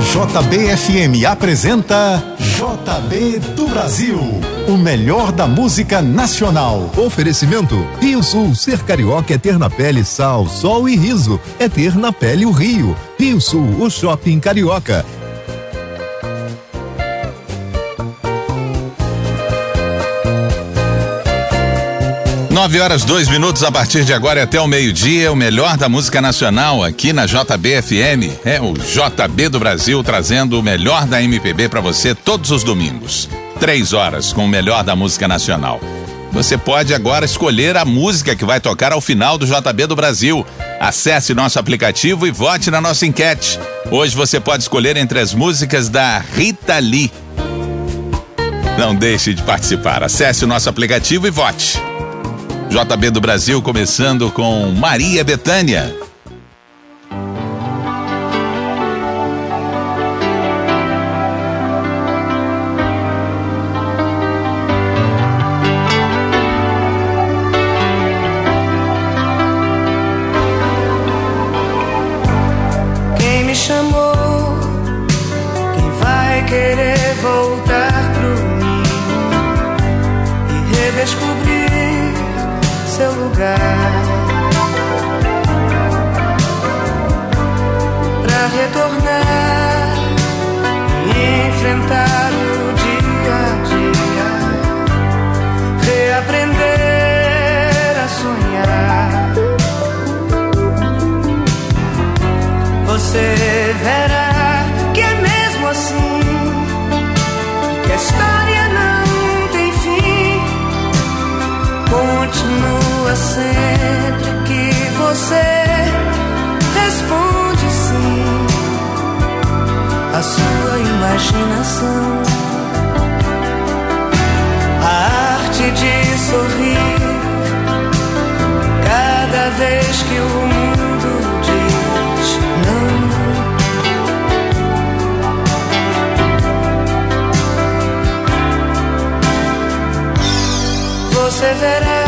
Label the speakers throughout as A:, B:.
A: JBFM apresenta JB do Brasil, o melhor da música nacional.
B: Oferecimento Rio Sul, ser carioca é ter na pele sal, sol e riso, é ter na pele o Rio. Rio Sul, o shopping carioca.
C: 9 horas, 2 minutos a partir de agora até o meio-dia, o melhor da música nacional aqui na JBFM. É o JB do Brasil trazendo o melhor da MPB para você todos os domingos. Três horas com o melhor da música nacional. Você pode agora escolher a música que vai tocar ao final do JB do Brasil. Acesse nosso aplicativo e vote na nossa enquete. Hoje você pode escolher entre as músicas da Rita Lee. Não deixe de participar. Acesse o nosso aplicativo e vote. JB do Brasil começando com Maria Betânia.
D: Verá que é mesmo assim, que a história não tem fim. Continua sempre que você responde sim. A sua imaginação, a arte de sorrir perseverar.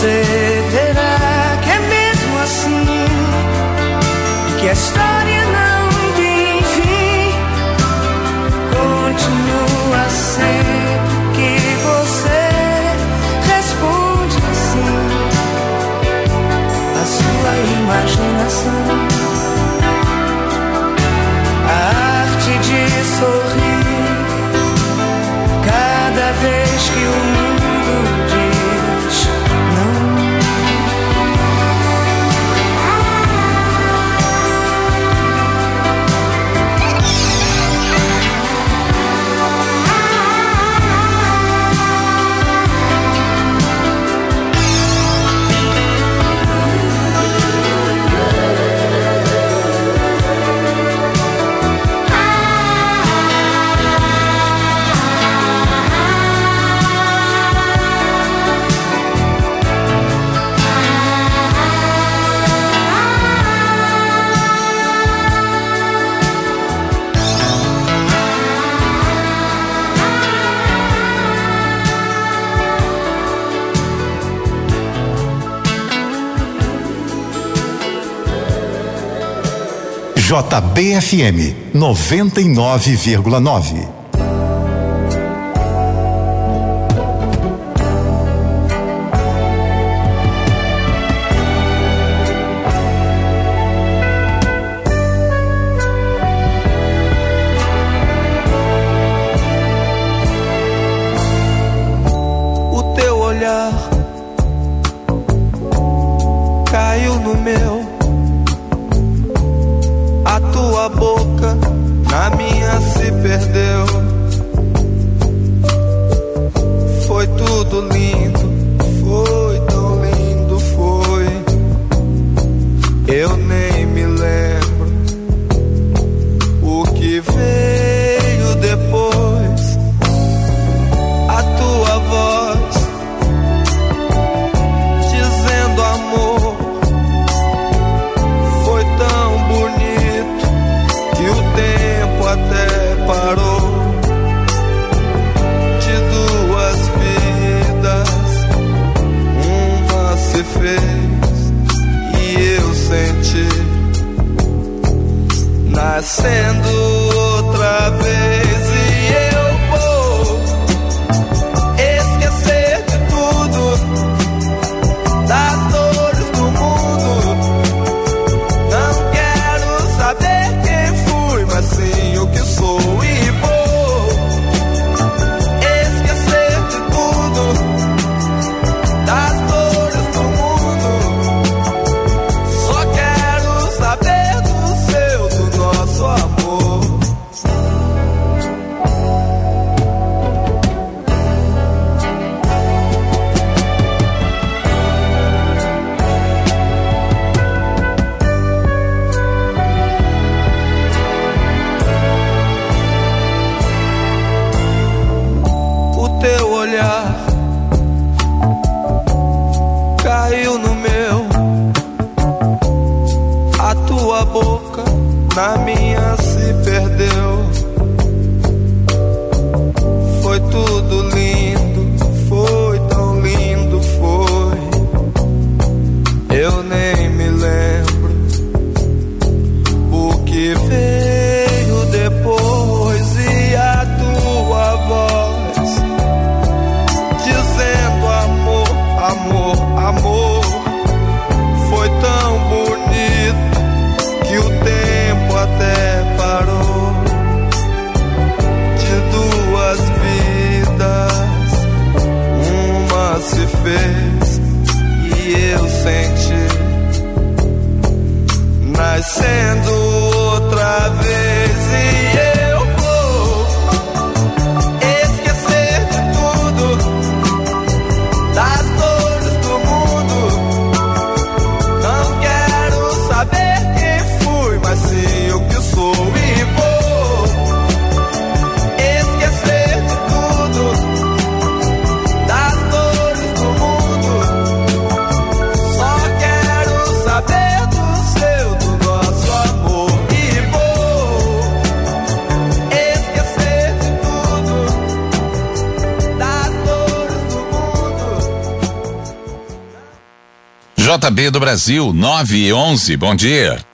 D: você verá que é mesmo assim que a JBFM 99,9. nascendo outra vez. na minha sente nascendo
E: outra vez.
C: JB do Brasil, 9 e 11. Bom dia.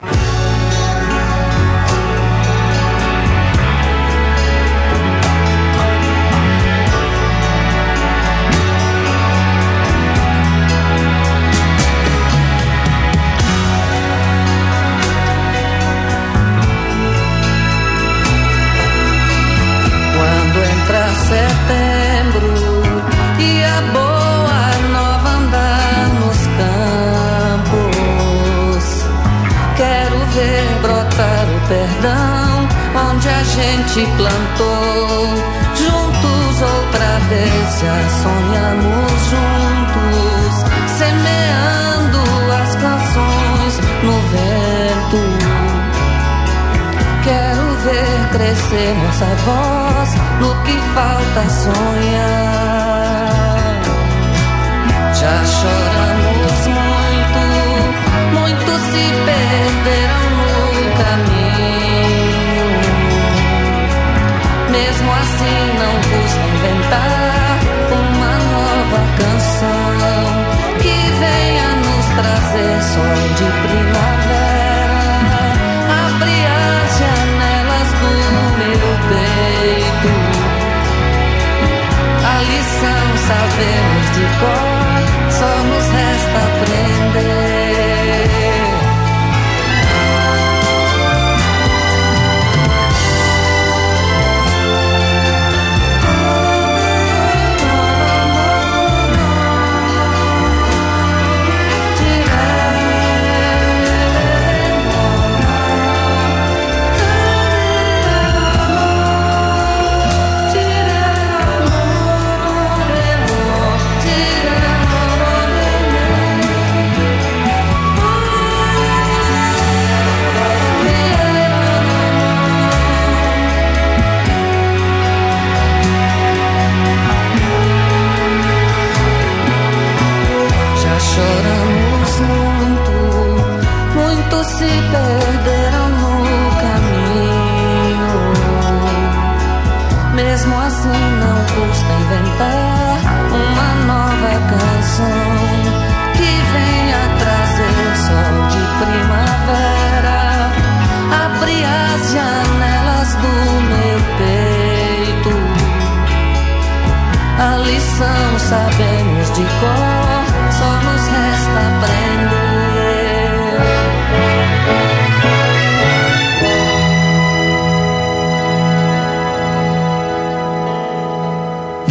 F: Nossa voz no que falta sonhar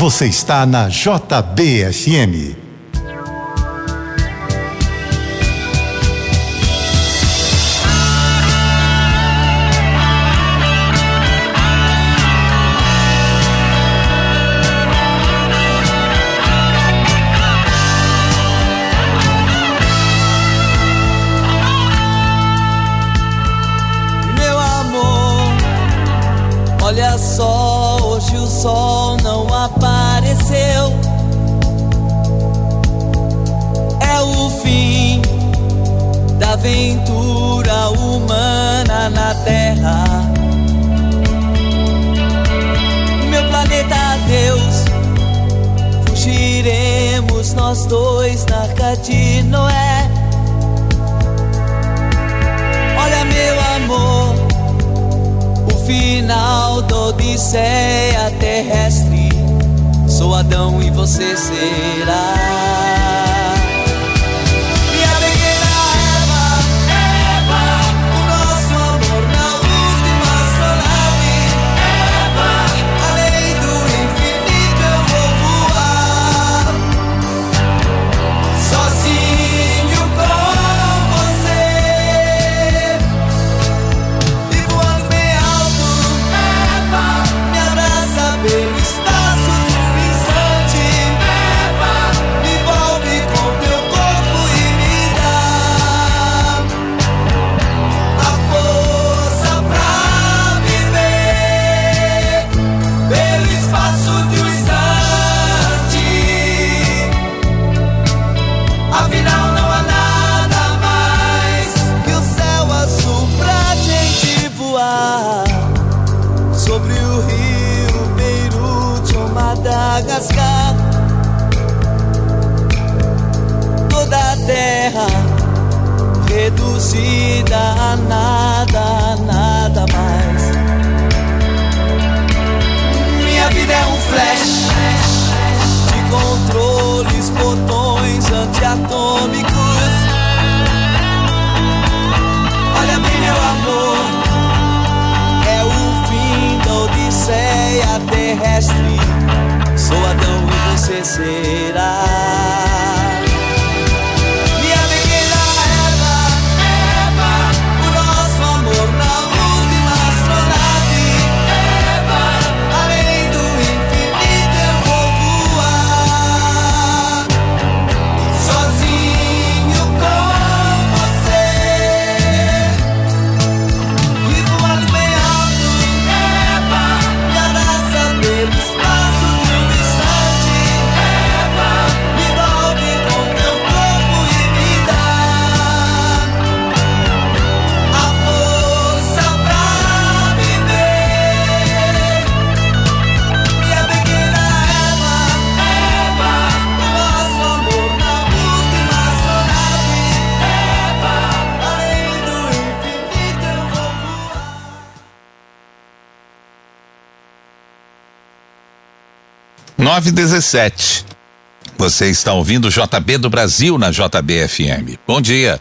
E: Você está na JBFM.
G: Nós dois na arca de Noé. Olha, meu amor, o final da Odisseia terrestre. Sou Adão e você será. Terrestre. Sou Adão e você será.
H: 917. Você está ouvindo JB do Brasil na JBFM. Bom dia.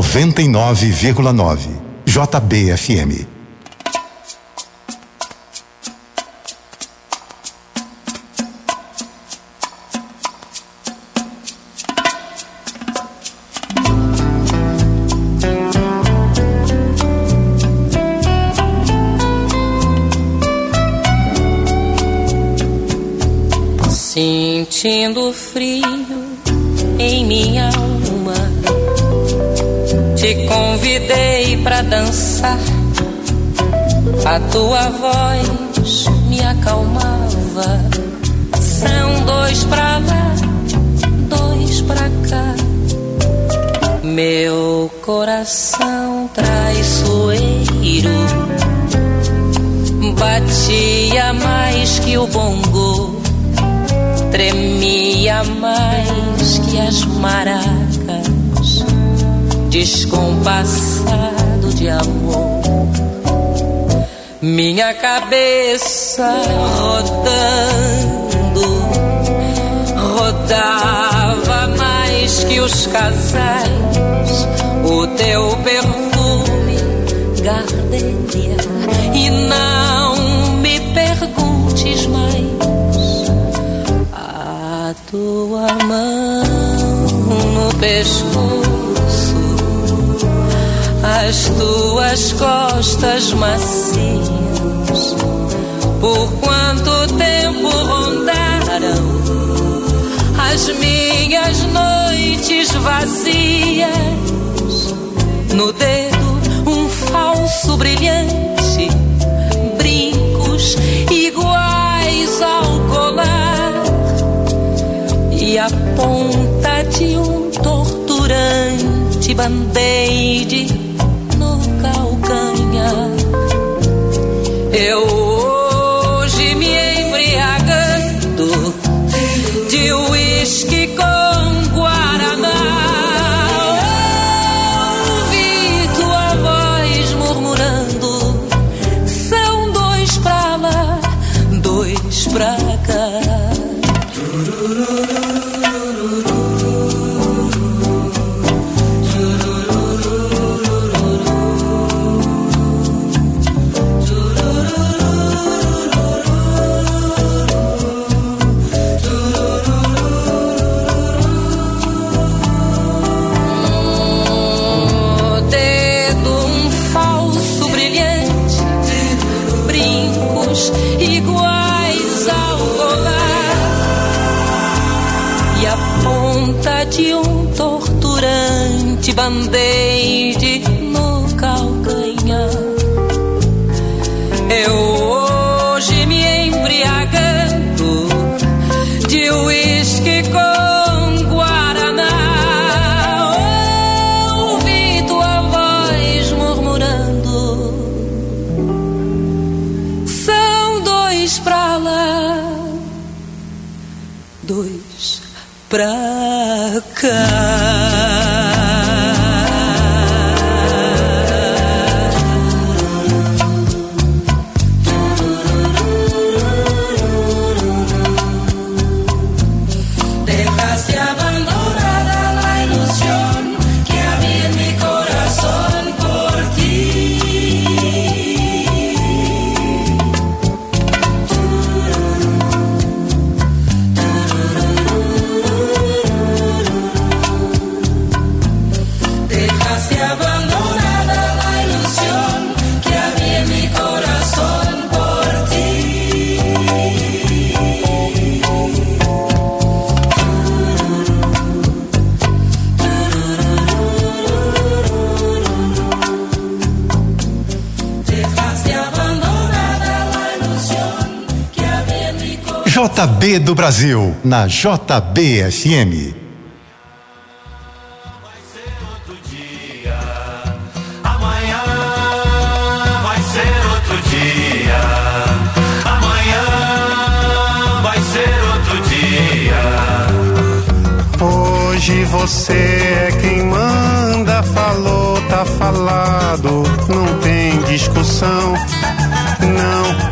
E: 99,9. JBFM.
I: Sentindo frio em minha alma te convidei pra dançar, a tua voz me acalmava. São dois pra lá, dois pra cá. Meu coração traiçoeiro batia mais que o bongo, tremia mais que as maras descompassado de amor. Minha cabeça rodando, rodava mais que os casais. O teu perfume, gardenia, e não me perguntes mais. A tua mão no pescoço as tuas costas macias. Por quanto tempo rondaram as minhas noites vazias? No dedo, um falso brilhante, brincos iguais ao colar e a ponta de um torturante bandeira. Eu pra cá.
E: JB do Brasil, na JBFM.
J: Amanhã vai ser outro dia. Amanhã vai ser outro dia.
K: Hoje você é quem manda, falou, tá falado, não tem discussão, não.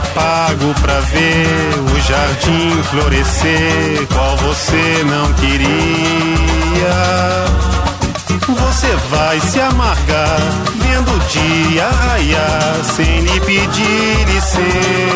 K: Pago pra ver o jardim florescer, qual você não queria. Você vai se amargar vendo o dia raiar sem lhe pedir licença.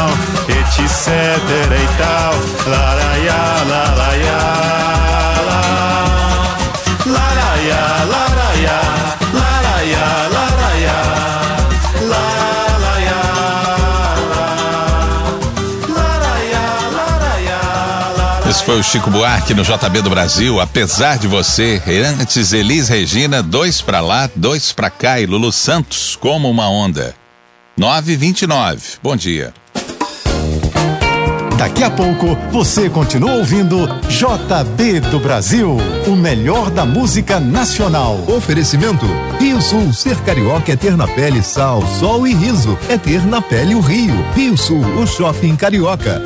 K: etc e tal. Laraiá, laraiá. Laraiá, laraiá, laraiá, laraiá. Laraiá, laraiá, laraiá,
H: Esse foi o Chico Buarque no JB do Brasil, apesar de você. Antes, Elis Regina, dois pra lá, dois pra cá e Lulu Santos, como uma onda. 929. Bom dia.
E: Daqui a pouco você continua ouvindo JB do Brasil, o melhor da música nacional.
B: Oferecimento Rio Sul, ser carioca é ter na pele sal, sol e riso. É ter na pele o Rio. Rio Sul, o shopping carioca.